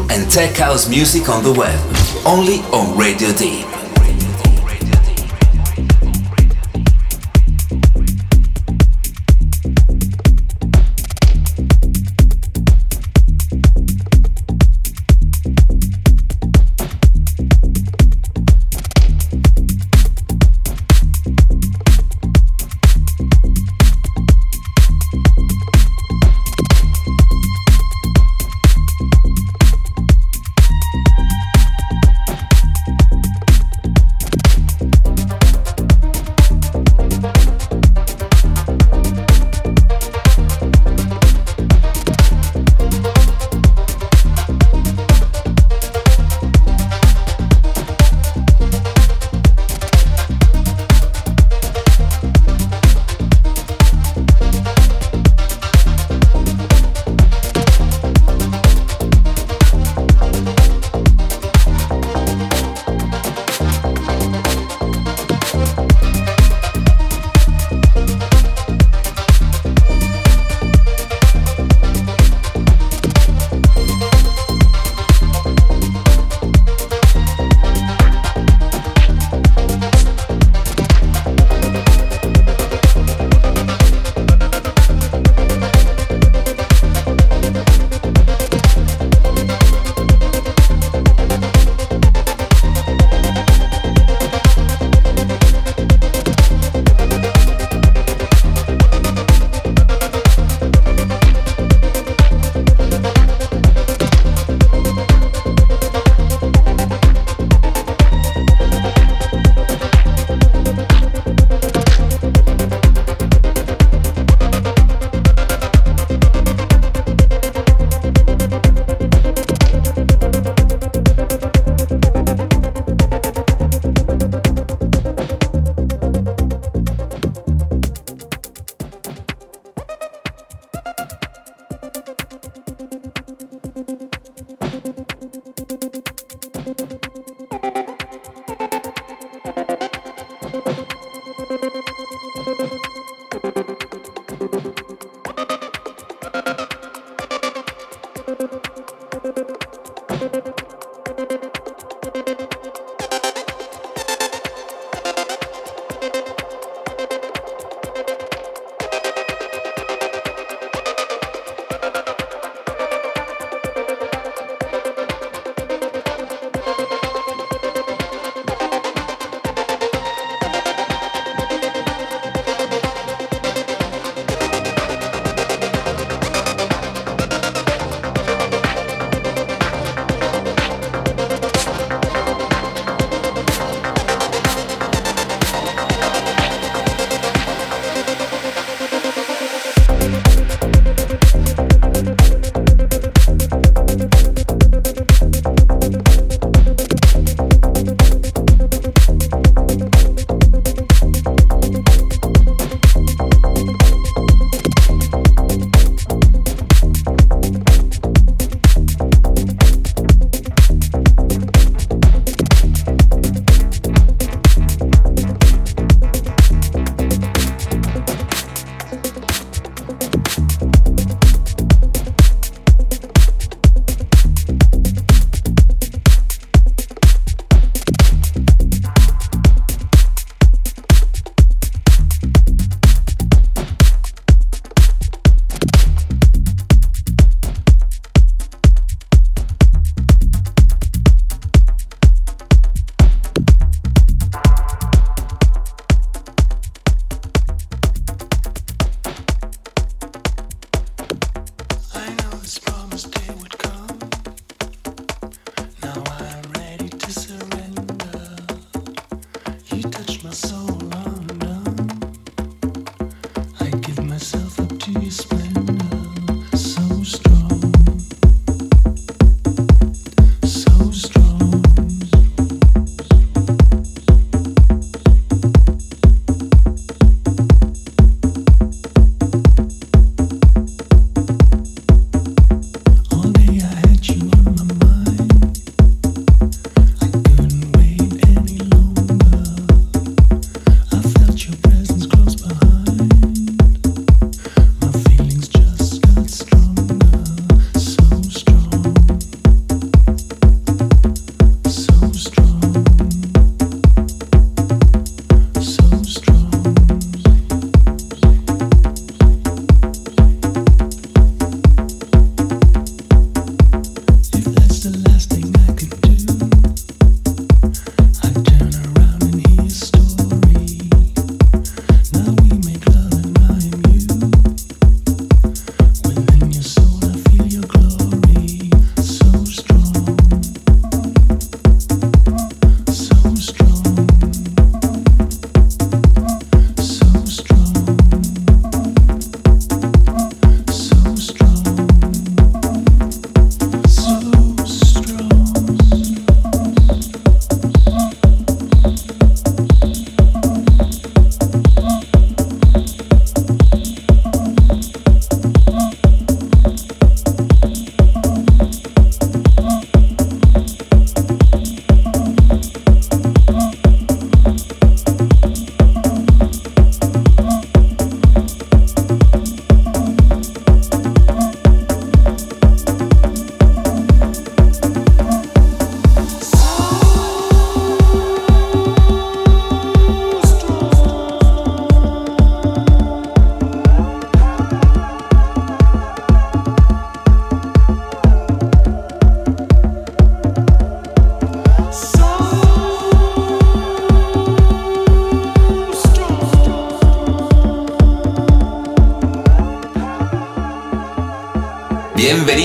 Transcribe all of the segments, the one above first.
And tech house music on the web. Only on Radio Deep.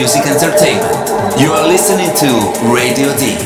Music entertainment. You are listening to Radio D.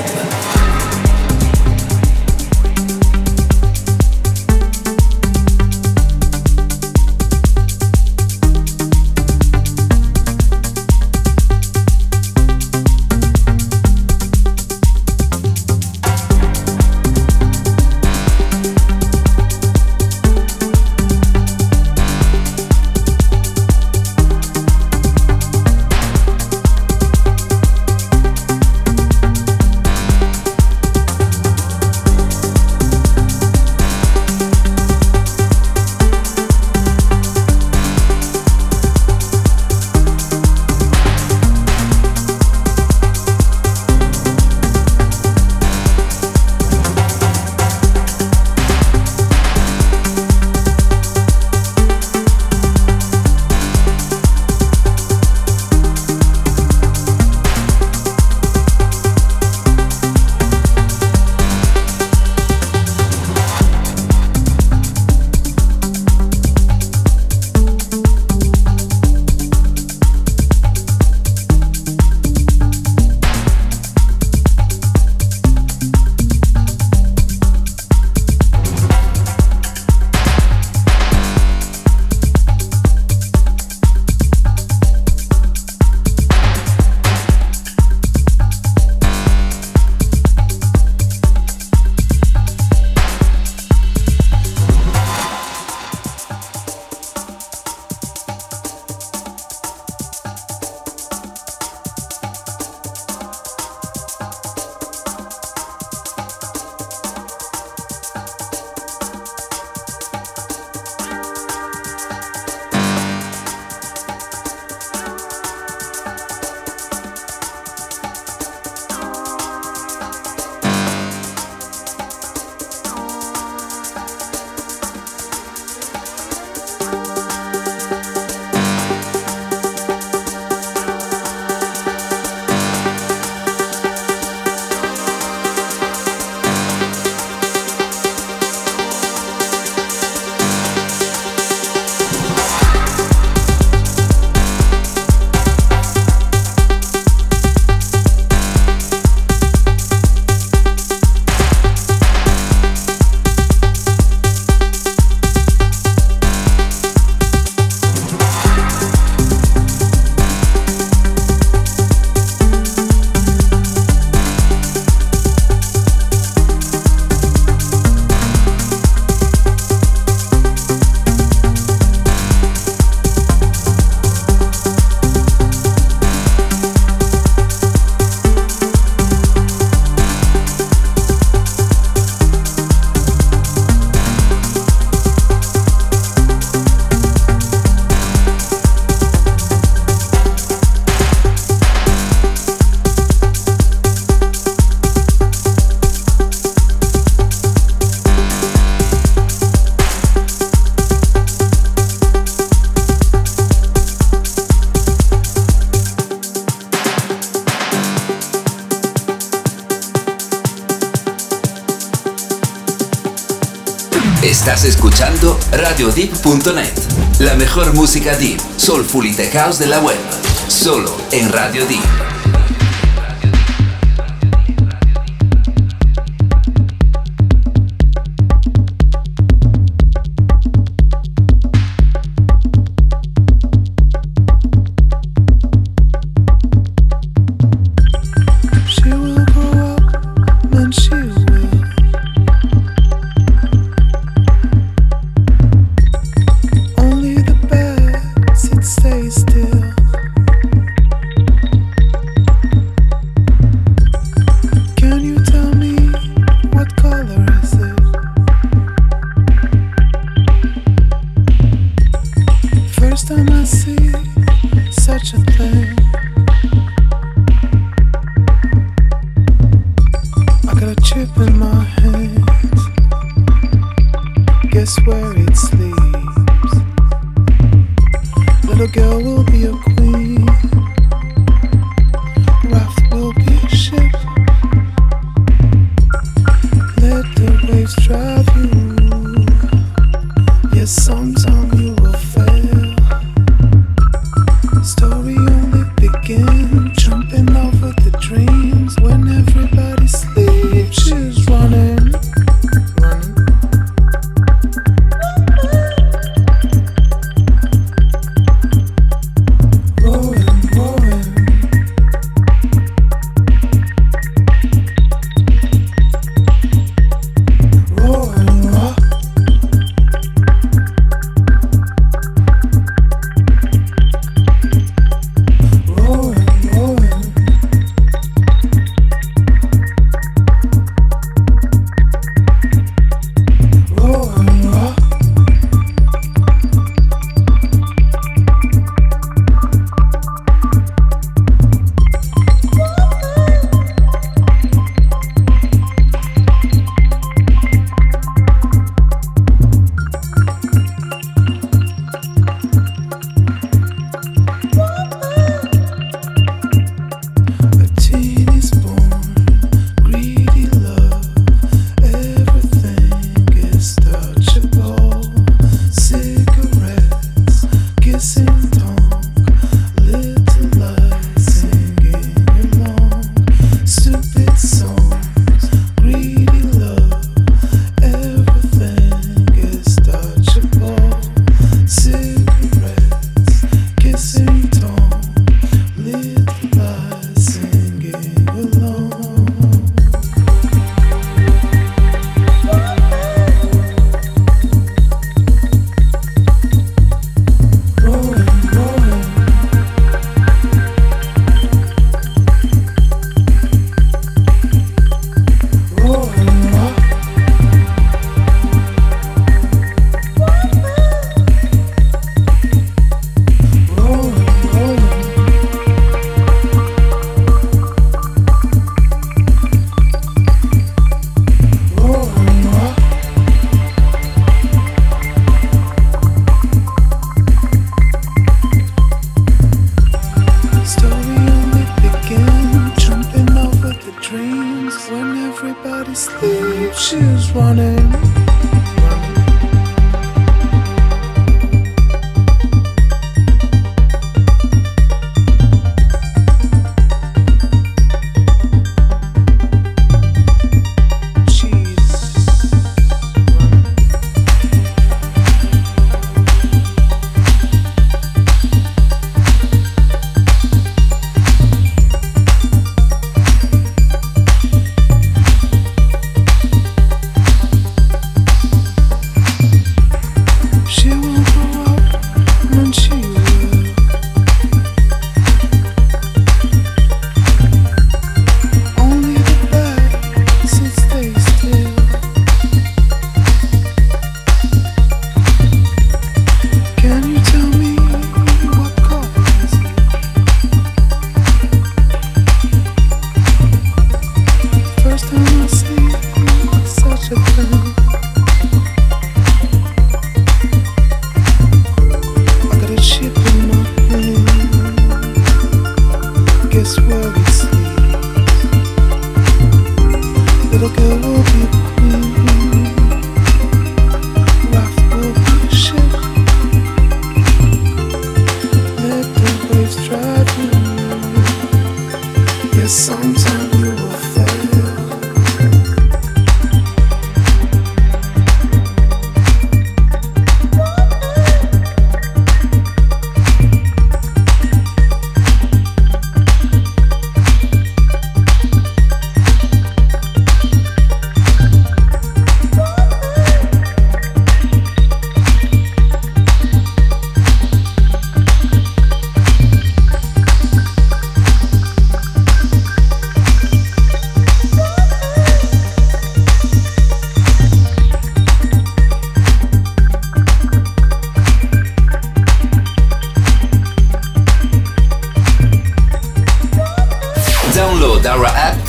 RadioDeep.net. La mejor música deep, soulful y tech de la web. Solo en Radio Deep.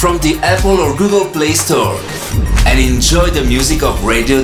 The Apple or Google Play Store and enjoy the music of Radio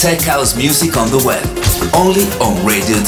Tech House music on the web, only on Radio.